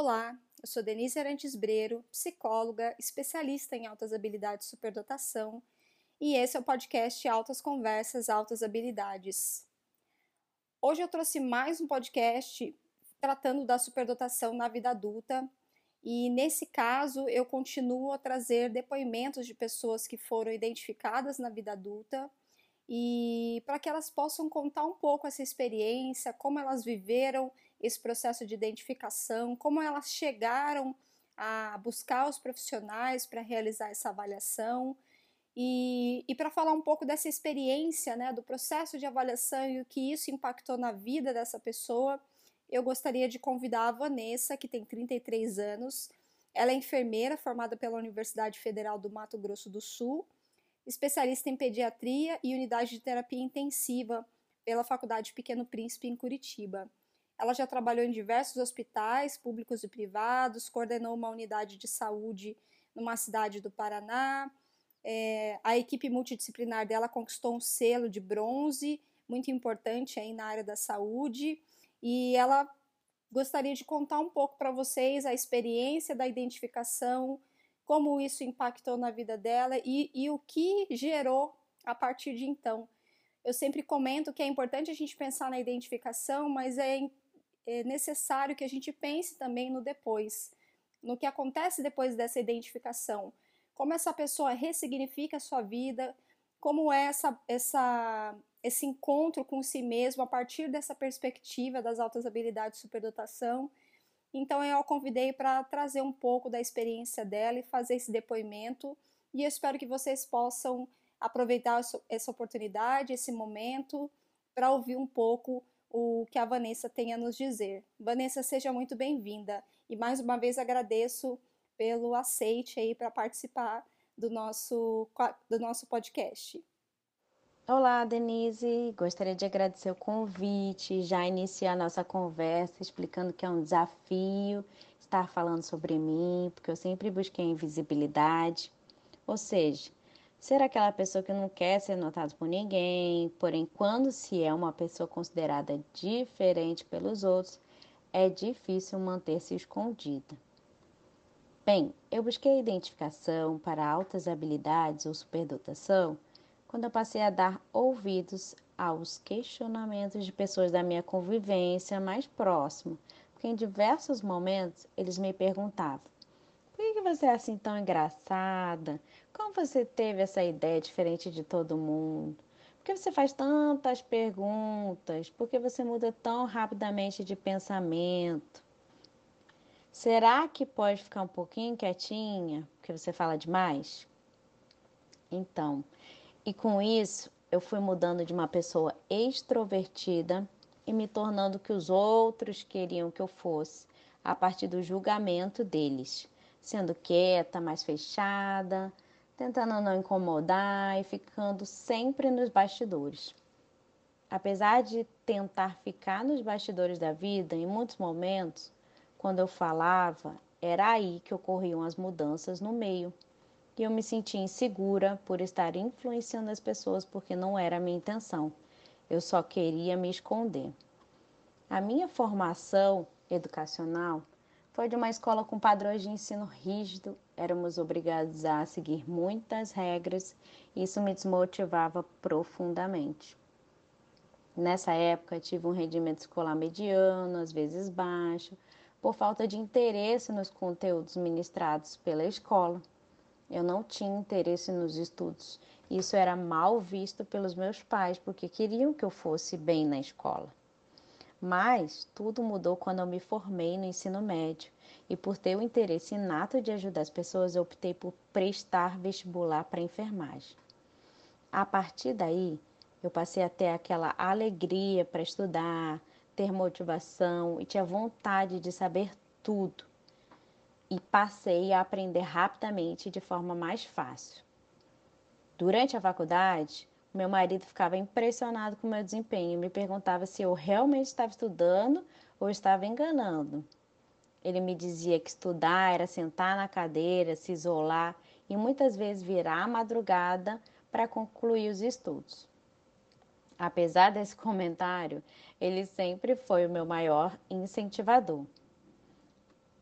Olá, eu sou Denise Arantes Breiro, psicóloga, especialista em altas habilidades e superdotação, e esse é o podcast Altas Conversas, Altas Habilidades. Hoje eu trouxe mais um podcast tratando da superdotação na vida adulta, e nesse caso eu continuo a trazer depoimentos de pessoas que foram identificadas na vida adulta e para que elas possam contar um pouco essa experiência, como elas viveram esse processo de identificação, como elas chegaram a buscar os profissionais para realizar essa avaliação e, e para falar um pouco dessa experiência, né, do processo de avaliação e o que isso impactou na vida dessa pessoa, eu gostaria de convidar a Vanessa, que tem 33 anos. Ela é enfermeira formada pela Universidade Federal do Mato Grosso do Sul, especialista em pediatria e unidade de terapia intensiva pela Faculdade Pequeno Príncipe em Curitiba. Ela já trabalhou em diversos hospitais, públicos e privados, coordenou uma unidade de saúde numa cidade do Paraná. É, a equipe multidisciplinar dela conquistou um selo de bronze, muito importante aí na área da saúde, e ela gostaria de contar um pouco para vocês a experiência da identificação, como isso impactou na vida dela e, e o que gerou a partir de então. Eu sempre comento que é importante a gente pensar na identificação, mas é é necessário que a gente pense também no depois, no que acontece depois dessa identificação, como essa pessoa ressignifica a sua vida, como é essa, essa, esse encontro com si mesmo a partir dessa perspectiva das altas habilidades de superdotação. Então eu a convidei para trazer um pouco da experiência dela e fazer esse depoimento, e eu espero que vocês possam aproveitar essa oportunidade, esse momento, para ouvir um pouco o que a Vanessa tem a nos dizer. Vanessa, seja muito bem-vinda e mais uma vez agradeço pelo aceite aí para participar do nosso, do nosso podcast. Olá, Denise. Gostaria de agradecer o convite, já iniciar nossa conversa explicando que é um desafio estar falando sobre mim, porque eu sempre busquei invisibilidade. Ou seja, ser aquela pessoa que não quer ser notado por ninguém, porém, quando se é uma pessoa considerada diferente pelos outros, é difícil manter-se escondida. Bem, eu busquei identificação para altas habilidades ou superdotação quando eu passei a dar ouvidos aos questionamentos de pessoas da minha convivência mais próxima, porque em diversos momentos eles me perguntavam: por que você é assim tão engraçada? Como você teve essa ideia diferente de todo mundo? Por que você faz tantas perguntas? Por que você muda tão rapidamente de pensamento? Será que pode ficar um pouquinho quietinha porque você fala demais? Então, e com isso, eu fui mudando de uma pessoa extrovertida e me tornando o que os outros queriam que eu fosse, a partir do julgamento deles sendo quieta, mais fechada, tentando não incomodar e ficando sempre nos bastidores. Apesar de tentar ficar nos bastidores da vida, em muitos momentos, quando eu falava, era aí que ocorriam as mudanças no meio. E eu me sentia insegura por estar influenciando as pessoas porque não era a minha intenção. Eu só queria me esconder. A minha formação educacional foi de uma escola com padrões de ensino rígido, éramos obrigados a seguir muitas regras e isso me desmotivava profundamente. Nessa época, tive um rendimento escolar mediano, às vezes baixo, por falta de interesse nos conteúdos ministrados pela escola. Eu não tinha interesse nos estudos. Isso era mal visto pelos meus pais, porque queriam que eu fosse bem na escola. Mas tudo mudou quando eu me formei no ensino médio e por ter o interesse inato de ajudar as pessoas, eu optei por prestar vestibular para enfermagem. A partir daí, eu passei a ter aquela alegria para estudar, ter motivação e tinha vontade de saber tudo. E passei a aprender rapidamente de forma mais fácil. Durante a faculdade, meu marido ficava impressionado com o meu desempenho e me perguntava se eu realmente estava estudando ou estava enganando. Ele me dizia que estudar era sentar na cadeira, se isolar e muitas vezes virar à madrugada para concluir os estudos. Apesar desse comentário, ele sempre foi o meu maior incentivador.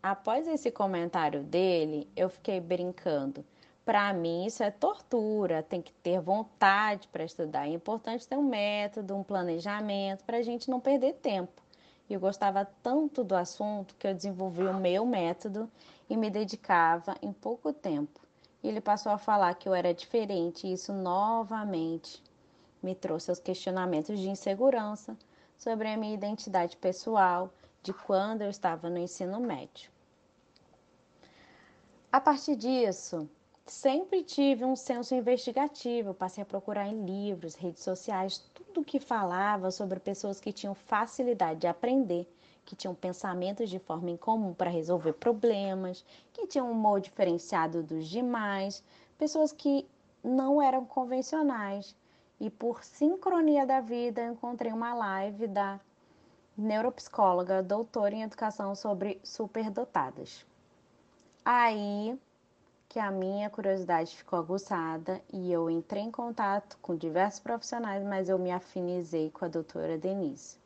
Após esse comentário dele, eu fiquei brincando. Para mim, isso é tortura, tem que ter vontade para estudar. É importante ter um método, um planejamento, para a gente não perder tempo. Eu gostava tanto do assunto que eu desenvolvi o meu método e me dedicava em pouco tempo. E ele passou a falar que eu era diferente, e isso novamente me trouxe aos questionamentos de insegurança sobre a minha identidade pessoal de quando eu estava no ensino médio. A partir disso, sempre tive um senso investigativo, passei a procurar em livros, redes sociais, tudo que falava sobre pessoas que tinham facilidade de aprender, que tinham pensamentos de forma incomum para resolver problemas, que tinham um humor diferenciado dos demais, pessoas que não eram convencionais. E por sincronia da vida, encontrei uma live da neuropsicóloga, doutora em educação sobre superdotadas. Aí que a minha curiosidade ficou aguçada e eu entrei em contato com diversos profissionais, mas eu me afinizei com a doutora Denise.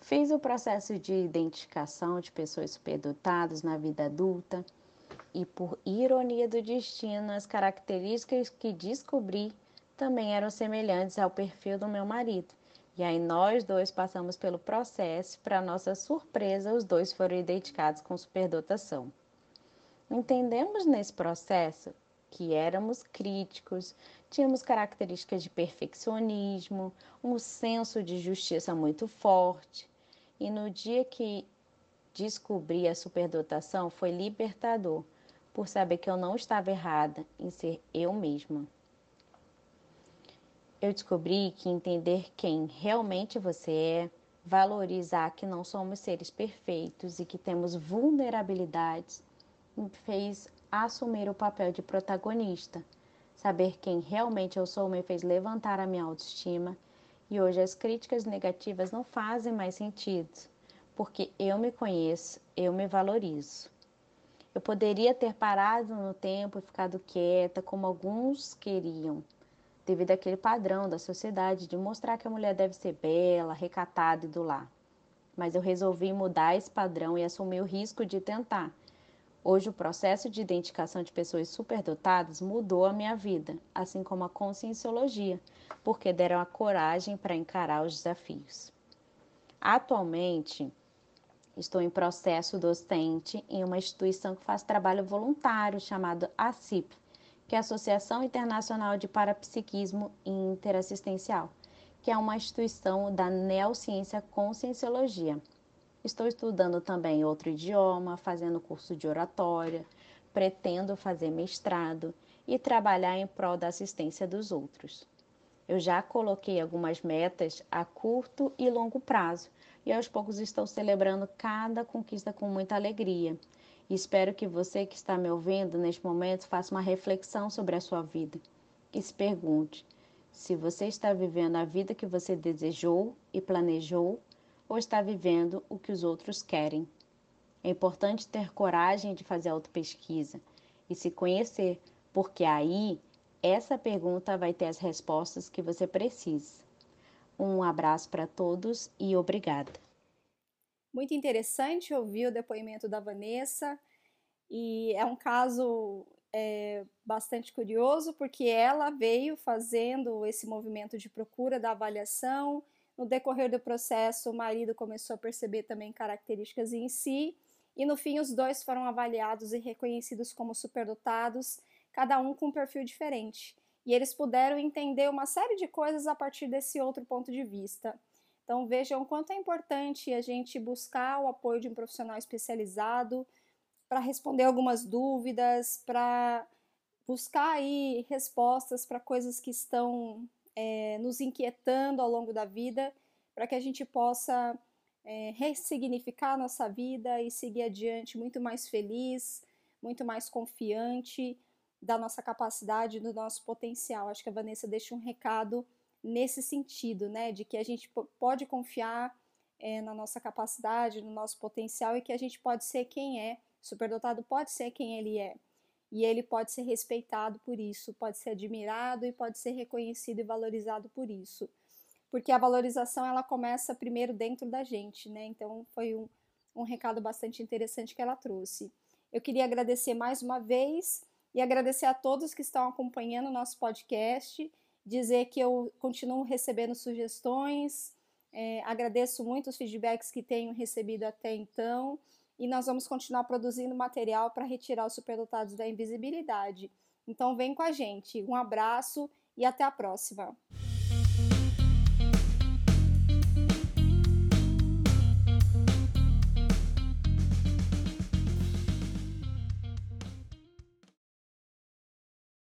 Fiz o processo de identificação de pessoas superdotadas na vida adulta e, por ironia do destino, as características que descobri também eram semelhantes ao perfil do meu marido. E aí nós dois passamos pelo processo, para nossa surpresa, os dois foram identificados com superdotação. Entendemos nesse processo que éramos críticos, tínhamos características de perfeccionismo, um senso de justiça muito forte. E no dia que descobri a superdotação foi libertador, por saber que eu não estava errada em ser eu mesma. Eu descobri que entender quem realmente você é, valorizar que não somos seres perfeitos e que temos vulnerabilidades, me fez assumir o papel de protagonista. Saber quem realmente eu sou me fez levantar a minha autoestima e hoje as críticas negativas não fazem mais sentido, porque eu me conheço, eu me valorizo. Eu poderia ter parado no tempo e ficado quieta, como alguns queriam, devido àquele padrão da sociedade de mostrar que a mulher deve ser bela, recatada e do lar. Mas eu resolvi mudar esse padrão e assumir o risco de tentar Hoje, o processo de identificação de pessoas superdotadas mudou a minha vida, assim como a conscienciologia, porque deram a coragem para encarar os desafios. Atualmente, estou em processo docente em uma instituição que faz trabalho voluntário chamado ACIP, que é a Associação Internacional de Parapsiquismo Interassistencial, que é uma instituição da neociência conscienciologia Estou estudando também outro idioma, fazendo curso de oratória, pretendo fazer mestrado e trabalhar em prol da assistência dos outros. Eu já coloquei algumas metas a curto e longo prazo e aos poucos estou celebrando cada conquista com muita alegria. Espero que você que está me ouvindo neste momento faça uma reflexão sobre a sua vida e se pergunte se você está vivendo a vida que você desejou e planejou ou está vivendo o que os outros querem. É importante ter coragem de fazer autopesquisa e se conhecer, porque aí essa pergunta vai ter as respostas que você precisa. Um abraço para todos e obrigada. Muito interessante ouvir o depoimento da Vanessa e é um caso é, bastante curioso porque ela veio fazendo esse movimento de procura da avaliação no decorrer do processo, o marido começou a perceber também características em si, e no fim, os dois foram avaliados e reconhecidos como superdotados, cada um com um perfil diferente. E eles puderam entender uma série de coisas a partir desse outro ponto de vista. Então, vejam quanto é importante a gente buscar o apoio de um profissional especializado para responder algumas dúvidas, para buscar aí respostas para coisas que estão é, nos inquietando ao longo da vida, para que a gente possa é, ressignificar a nossa vida e seguir adiante muito mais feliz, muito mais confiante da nossa capacidade, do nosso potencial. Acho que a Vanessa deixa um recado nesse sentido, né, de que a gente pode confiar é, na nossa capacidade, no nosso potencial e que a gente pode ser quem é, superdotado pode ser quem ele é e ele pode ser respeitado por isso, pode ser admirado e pode ser reconhecido e valorizado por isso. Porque a valorização ela começa primeiro dentro da gente, né? Então foi um, um recado bastante interessante que ela trouxe. Eu queria agradecer mais uma vez e agradecer a todos que estão acompanhando o nosso podcast, dizer que eu continuo recebendo sugestões, é, agradeço muito os feedbacks que tenho recebido até então e nós vamos continuar produzindo material para retirar os superdotados da invisibilidade. Então vem com a gente. Um abraço e até a próxima.